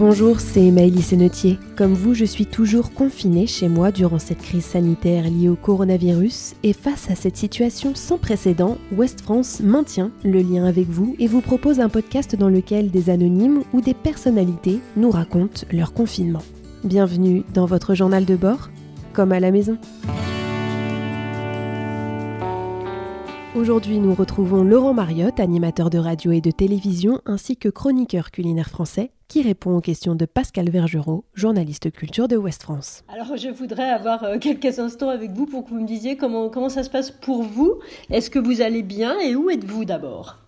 Bonjour, c'est Maëlys Sennetier. Comme vous, je suis toujours confinée chez moi durant cette crise sanitaire liée au coronavirus et face à cette situation sans précédent, West France maintient le lien avec vous et vous propose un podcast dans lequel des anonymes ou des personnalités nous racontent leur confinement. Bienvenue dans votre journal de bord, comme à la maison. Aujourd'hui, nous retrouvons Laurent Mariotte, animateur de radio et de télévision, ainsi que chroniqueur culinaire français, qui répond aux questions de Pascal Vergerot, journaliste culture de Ouest France. Alors, je voudrais avoir euh, quelques instants avec vous pour que vous me disiez comment, comment ça se passe pour vous. Est-ce que vous allez bien et où êtes-vous d'abord?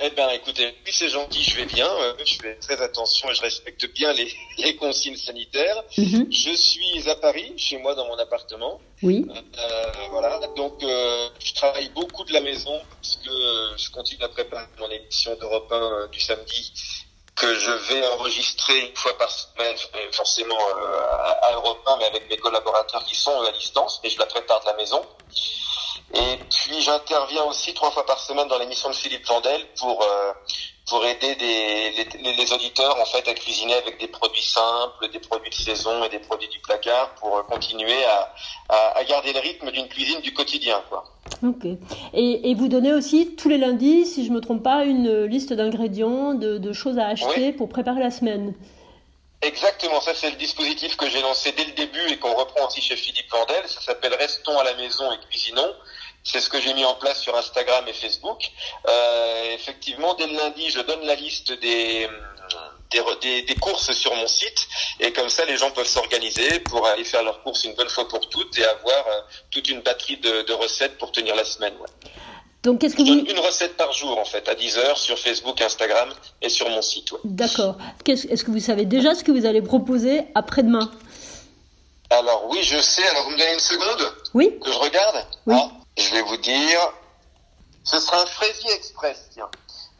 Eh bien, écoutez, oui, c'est gentil, je vais bien. Euh, je fais très attention et je respecte bien les, les consignes sanitaires. Mhm. Je suis à Paris, chez moi, dans mon appartement. Oui. Euh, voilà. Donc, euh, je travaille beaucoup de la maison parce que euh, je continue à préparer mon émission d'Europe 1 euh, du samedi que je vais enregistrer une fois par semaine, forcément euh, à Europe 1, mais avec mes collaborateurs qui sont à distance, et je la prépare de la maison. Et puis j'interviens aussi trois fois par semaine dans l'émission de Philippe Vandel pour euh, pour aider des, les, les auditeurs en fait à cuisiner avec des produits simples, des produits de saison et des produits du placard pour euh, continuer à, à, à garder le rythme d'une cuisine du quotidien quoi. Ok. Et, et vous donnez aussi tous les lundis, si je me trompe pas, une liste d'ingrédients, de, de choses à acheter pour préparer la semaine. Exactement, ça c'est le dispositif que j'ai lancé dès le début et qu'on reprend aussi chez Philippe Vandel. Ça s'appelle Restons à la maison et cuisinons. C'est ce que j'ai mis en place sur Instagram et Facebook. Euh, effectivement, dès le lundi, je donne la liste des, des, des, des courses sur mon site et comme ça, les gens peuvent s'organiser pour aller faire leurs courses une bonne fois pour toutes et avoir euh, toute une batterie de, de recettes pour tenir la semaine. ouais. Donc, qu'est-ce que vous. une recette par jour en fait, à 10 heures sur Facebook, Instagram et sur mon site. ouais. D'accord. Est-ce que vous savez déjà ce que vous allez proposer après-demain? Alors oui, je sais. Alors vous me donnez une seconde? Oui que je regarde? Oui. Ah, Je vais vous dire. Ce sera un fraisier express, tiens.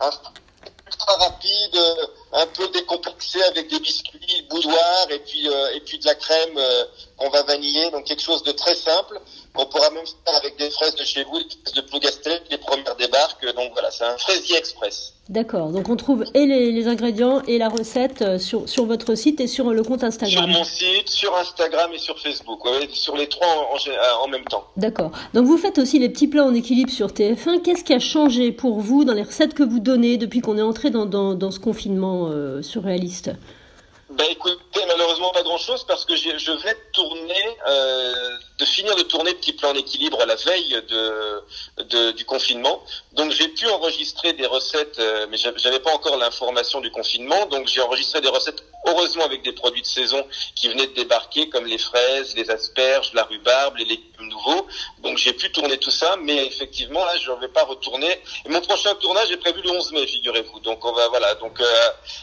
Un ultra rapide, euh, un peu décomplexé avec des biscuits boudoir et puis euh, et puis de la crème euh, qu'on va vaniller. Donc quelque chose de très simple qu'on pourra même faire avec des fraises de chez vous, des fraises de Plougastel, les premières débarquent. Donc voilà, c'est un fraisier express. D'accord. Donc, on trouve et les, les ingrédients et la recette euh, sur, sur votre site et sur le compte Sur Instagram. mon site, sur Instagram et sur Facebook. Ouais, sur les trois en, en gé- euh, en même temps. D'accord. Donc vous faites aussi les petits plats en équilibre sur TF1. Qu'est-ce qui a changé pour vous dans les recettes que vous donnez depuis qu'on est entré dans, dans, dans ce confinement euh, surréaliste? Bah écoutez, malheureusement pas grand chose parce que je venais de tourner, euh, de finir de tourner Petit plan en équilibre la veille de, de- du confinement. Donc j'ai pu enregistrer des recettes, euh, mais j'avais pas encore l'information du confinement. Donc j'ai enregistré des recettes, heureusement avec des produits de saison qui venaient de débarquer, comme les fraises, les asperges, la rhubarbe, les légumes nouveaux. Donc j'ai pu tourner tout ça, mais effectivement là je ne vais pas retourner. Et mon prochain tournage est prévu le 11 mai, figurez-vous. Donc on va voilà, donc euh,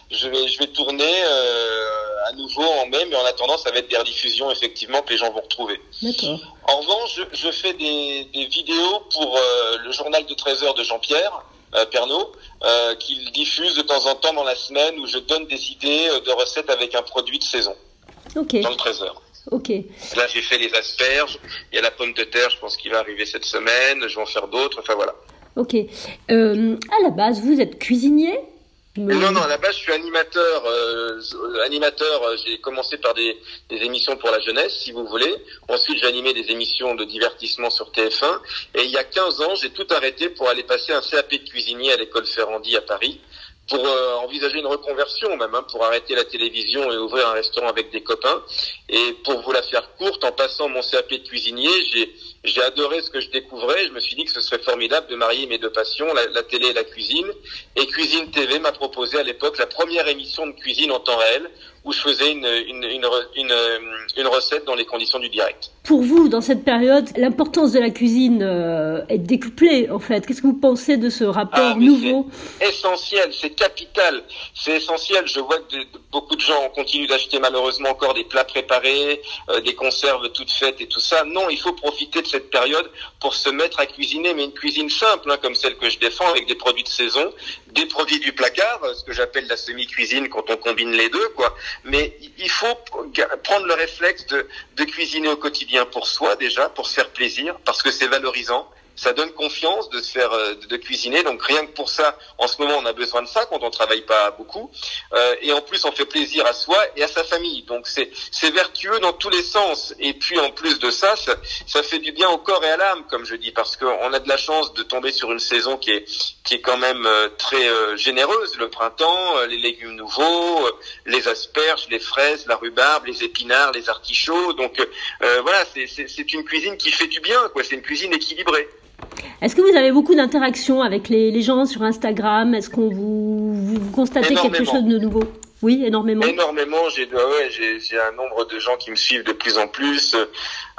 je vais je vais tourner euh, à nouveau en mai, mais en attendant ça va être des rediffusions effectivement que les gens vont retrouver. En revanche, je, je fais des, des vidéos pour euh, le journal de 13 heures de Jean-Pierre euh, Pernaud, euh, qu'il diffuse de temps en temps dans la semaine où je donne des idées de recettes avec un produit de saison Ok. dans le 13 heures. Ok. Là, j'ai fait les asperges, il y a la pomme de terre, je pense qu'il va arriver cette semaine, je vais en faire d'autres, enfin voilà. Ok. À la base, vous êtes cuisinier? Me- Non, non, à la base, je suis animateur. euh, animateur, euh, j'ai commencé par des, des émissions pour la jeunesse, si vous voulez. Ensuite, j'ai animé des émissions de divertissement sur TF1. Et il y a 15 ans, j'ai tout arrêté pour aller passer un CAP de cuisinier à l'école Ferrandi à Paris pour euh, envisager une reconversion même, hein, pour arrêter la télévision et ouvrir un restaurant avec des copains. Et pour vous la faire courte, en passant mon CAP de cuisinier, j'ai j'ai adoré ce que je découvrais. Je me suis dit que ce serait formidable de marier mes deux passions, la, télé et la cuisine. Et Cuisine TV m'a proposé à l'époque la première émission de cuisine en temps réel où je faisais une, une, une, euh, une recette dans les conditions du direct. Pour vous, dans cette période, l'importance de la cuisine euh, est décuplée, en fait. Qu'est-ce que vous pensez de ce rapport Ah, nouveau Essentiel, c'est capital, c'est essentiel. Je vois que de- beaucoup de gens continuent d'acheter malheureusement encore des plats préparés, euh, des conserves toutes faites et tout ça. Non, il faut profiter de cette période pour se mettre à cuisiner, mais une cuisine simple, hein, comme celle que je défends, avec des produits de saison, des produits du placard, ce que j'appelle la semi-cuisine quand on combine les deux, quoi. Mais il faut prendre le réflexe de cuisiner au quotidien pour soi déjà, pour se faire plaisir, parce que c'est valorisant ça donne confiance de se faire euh, de cuisiner. Donc rien que pour ça, en ce moment, on a besoin de ça quand on travaille pas beaucoup. Euh, et en plus, on fait plaisir à soi et à sa famille. Donc c'est vertueux dans tous les sens. Et puis en plus de ça, ça, fait du bien au corps et à l'âme, comme je dis, parce qu'on a de la chance de tomber sur une saison qui est qui est quand même euh, très généreuse. Le printemps, les légumes nouveaux, les asperges, les fraises, la rhubarbe, les épinards, les artichauts. Donc voilà, c'est une cuisine qui fait du bien. C'est une cuisine équilibrée. Est-ce que vous avez beaucoup d'interactions avec les, gens sur Instagram? Est-ce qu'on vous, vous constatez quelque chose de nouveau? Oui, énormément. Énormément. J'ai ouais, j'ai un nombre de gens qui me suivent de plus en plus.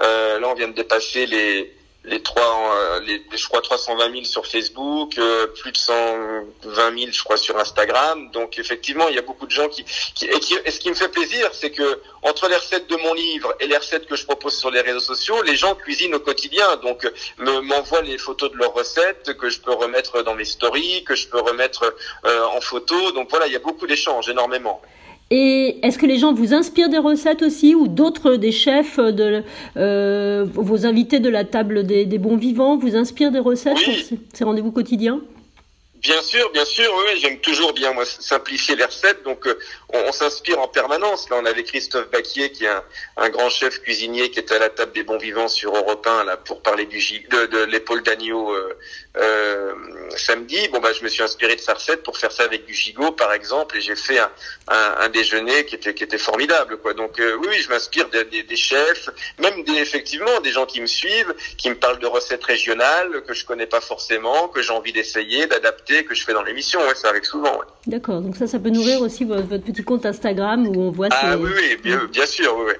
Euh, là, on vient de dépasser les les trois, euh, les, je crois 320 000 sur Facebook, euh, plus de 120 000 je crois sur Instagram. Donc effectivement, il y a beaucoup de gens qui, et, ce qui me fait plaisir, c'est que entre les recettes de mon livre et les recettes que je propose sur les réseaux sociaux, les gens cuisinent au quotidien. Donc m'envoient les photos de leurs recettes que je peux remettre dans mes stories, que je peux remettre euh, en photo. Donc voilà, il y a beaucoup d'échanges, énormément. Et est-ce que les gens vous inspirent des recettes aussi ou d'autres des chefs de euh, vos invités de la table des, bons vivants vous inspirent des recettes pour ces rendez-vous quotidiens? Bien sûr, bien sûr, oui, j'aime toujours bien moi simplifier les recettes, donc euh, on, s'inspire en permanence. Là, on avait Christophe Baquier, qui est un, grand chef cuisinier, qui était à la table des bons vivants sur Europe 1, là, pour parler du de, de l'épaule d'agneau euh, euh, samedi. Bon, bah, je me suis inspiré de sa recette pour faire ça avec du gigot, par exemple, et j'ai fait un, un, déjeuner qui était qui était formidable, quoi. Donc oui, je m'inspire des, des, chefs, même des, effectivement des gens qui me suivent, qui me parlent de recettes régionales que je connais pas forcément, que j'ai envie d'essayer, d'adapter que je fais dans l'émission, ouais, ça arrive souvent. D'accord, donc ça, ça peut nourrir aussi votre, petit compte Instagram où on voit. Ah oui, oui, bien, sûr, oui,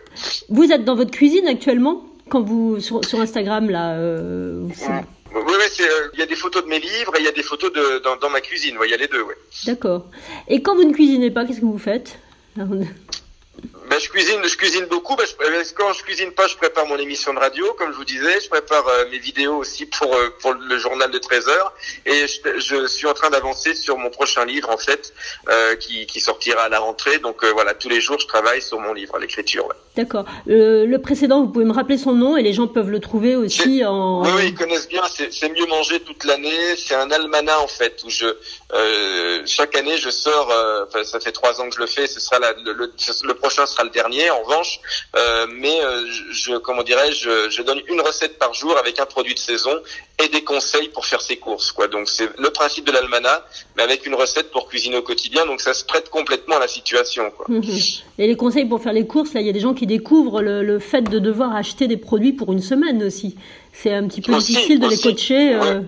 Vous êtes dans votre cuisine actuellement quand vous sur, sur Instagram là. Euh, oui, oui, euh, il y a des photos de mes livres et il y a des photos de, dans, dans ma cuisine. Il y a les deux, oui. D'accord. Et quand vous ne cuisinez pas, qu'est-ce que vous faites? Ben, je cuisine, je cuisine beaucoup. Ben, je, quand je cuisine pas, je prépare mon émission de radio, comme je vous disais. Je prépare euh, mes vidéos aussi pour euh, pour le journal de 13 heures. Et je, je suis en train d'avancer sur mon prochain livre, en fait, euh, qui, qui sortira à la rentrée. Donc voilà, tous les jours, je travaille sur mon livre, l'écriture. Ouais. D'accord. le précédent, vous pouvez me rappeler son nom et les gens peuvent le trouver aussi en. Oui, oui, ils connaissent bien. C'est mieux manger toute l'année. C'est un almanach en fait où je chaque année je sors. Enfin, ça fait trois ans que je le fais. Ce sera la, le, le, le prochain sera le dernier en revanche, euh, mais euh, je, comment dirais-je, je donne une recette par jour avec un produit de saison et des conseils pour faire ses courses. Quoi. Donc c'est le principe de l'almanach, mais avec une recette pour cuisiner au quotidien. Donc ça se prête complètement à la situation. Quoi. Mhm. Et les conseils pour faire les courses, là, il y a des gens qui découvrent le, fait de devoir acheter des produits pour une semaine aussi. C'est un petit peu difficile de les coacher. Euh,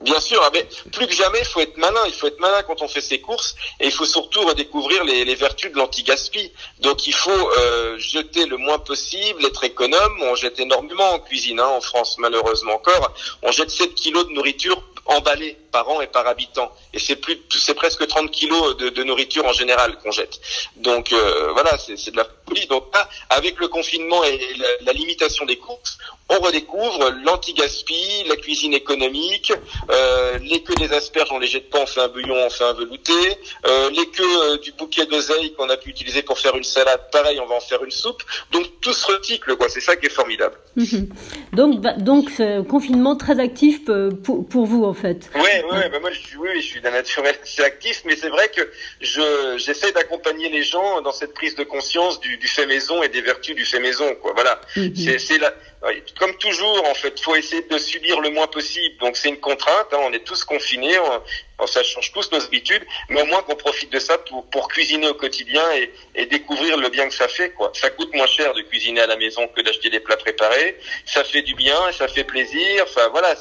Bien sûr, ah, mais plus que jamais, il faut être malin. Il faut être malin quand on fait ses courses, et il faut surtout redécouvrir les, les vertus de l'anti-gaspi. Donc, il faut euh, jeter le moins possible, être économe. On jette énormément en cuisine, hein, en France, malheureusement encore. On jette 7 kilos de nourriture emballée par an et par habitant. Et c'est plus, c'est presque 30 kilos de, nourriture en général qu'on jette. Donc euh, voilà, c'est de la folie. Donc là, avec le confinement et la, limitation des courses, on redécouvre l'anti-gaspi, la cuisine économique, euh, les queues des asperges, on les jette pas, on fait un bouillon, on fait un velouté, euh, les queues du bouquet d'oseille qu'on a pu utiliser pour faire une salade, pareil, on va en faire une soupe. Donc tout se recycle, quoi. C'est ça qui est formidable. Mhm. Donc, bah, donc confinement très actif pour, pour vous en fait. Oui, oui, bah moi je suis, oui, je suis d'un naturel assez actif, mais c'est vrai que je j'essaie d'accompagner les gens dans cette prise de conscience du, du fait maison et des vertus du fait maison, quoi. Voilà, mhm. c'est la comme toujours, en fait, faut essayer de subir le moins possible. Donc c'est une contrainte. Hein, on est tous confinés, on, ça change tous nos habitudes, mais au moins qu'on profite de ça pour, pour cuisiner au quotidien et, et, découvrir le bien que ça fait. Quoi. Ça coûte moins cher de cuisiner à la maison que d'acheter des plats préparés. Ça fait du bien, ça fait plaisir. Enfin voilà,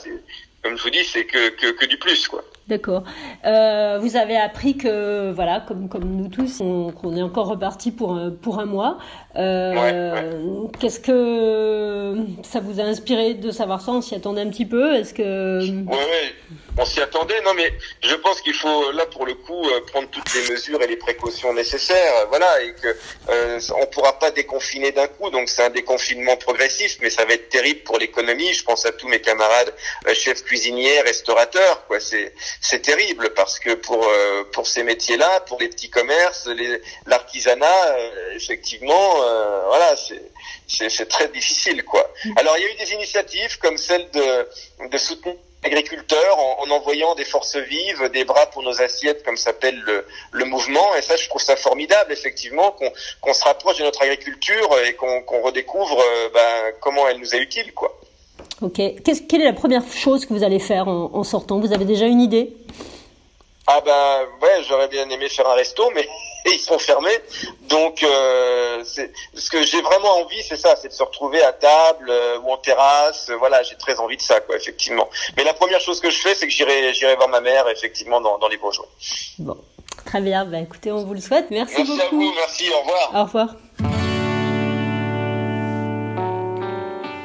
comme je vous dis, c'est que, que, que du plus, quoi. D'accord. Euh, vous avez appris que, voilà, comme, comme nous tous, qu'on est encore reparti pour un, pour un mois. Euh, Qu'est-ce que ça vous a inspiré de savoir ça? On s'y attendait un petit peu? Est-ce que... Oui, on s'y attendait. Non, mais je pense qu'il faut, là, pour le coup, euh, prendre toutes les mesures et les précautions nécessaires. Voilà, et que euh, on pourra pas déconfiner d'un coup. Donc, c'est un déconfinement progressif, mais ça va être terrible pour l'économie. Je pense à tous mes camarades euh, chefs cuisiniers, restaurateurs. Quoi, c'est c'est terrible parce que pour euh, pour ces métiers-là, pour les petits commerces, l'artisanat, effectivement euh, voilà, c'est très difficile, quoi. Mm. Alors, il y a eu des initiatives comme celle de, de soutenir agriculteurs en, envoyant des forces vives, des bras pour nos assiettes, comme s'appelle le, le, mouvement. Et ça, je trouve ça formidable, effectivement, qu'on se rapproche de notre agriculture et qu'on redécouvre euh, ben, comment elle nous est utile, quoi. Ok. quelle est la première chose que vous allez faire en, en sortant? Vous avez déjà une idée? Ah ben ouais, j'aurais bien aimé faire un resto, mais ils sont fermés. Donc, euh, ce que j'ai vraiment envie, c'est ça, c'est de se retrouver à table euh, ou en terrasse. voilà, j'ai très envie de ça, quoi, effectivement. Mais la première chose que je fais, c'est que j'irai, j'irai voir ma mère, effectivement, dans, dans les bourgeois. Bon, très bien. Bah, écoutez, on vous le souhaite. Merci, merci beaucoup. Merci à vous. Merci. Au revoir. Au revoir.